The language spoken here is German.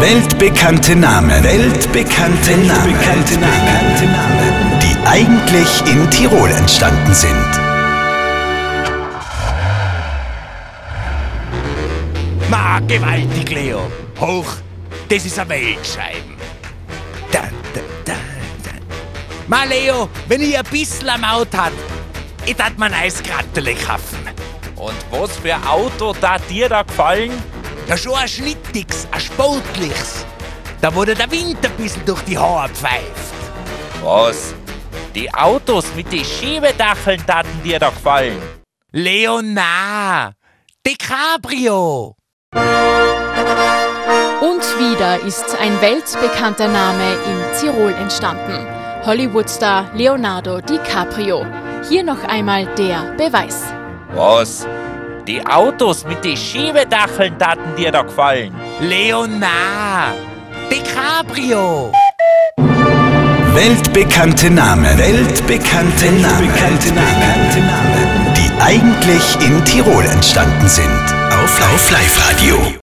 Weltbekannte Namen. Weltbekannte, Namen. Namen. Die eigentlich in Tirol entstanden sind. Ma, gewaltig, Leo. Hoch, das ist eine Weltscheiben. Da, da, da, da. Ma, Leo, wenn ich ein bisschen am Maut hat, ich tat mir ein Eiskrattele kaufen. Und was für ein Auto da dir da gefallen? Ja, schon ein schnittiges, ein sportliches. Da wurde der Wind ein bisschen durch die Haare pfeift. Was? Die Autos mit den Schiebedacheln taten dir da gefallen? Leo, na, DiCaprio. Und wieder ist ein weltbekannter Name in Tirol entstanden. Hollywoodstar Leonardo DiCaprio. Hier noch einmal der Beweis. Was? Die Autos mit den Schiebedacheln taten dir da gefallen? Leo, na, DiCaprio. Weltbekannte Namen. Weltbekannte, Namen. Die eigentlich in Tirol entstanden sind. Auf Live-Radio.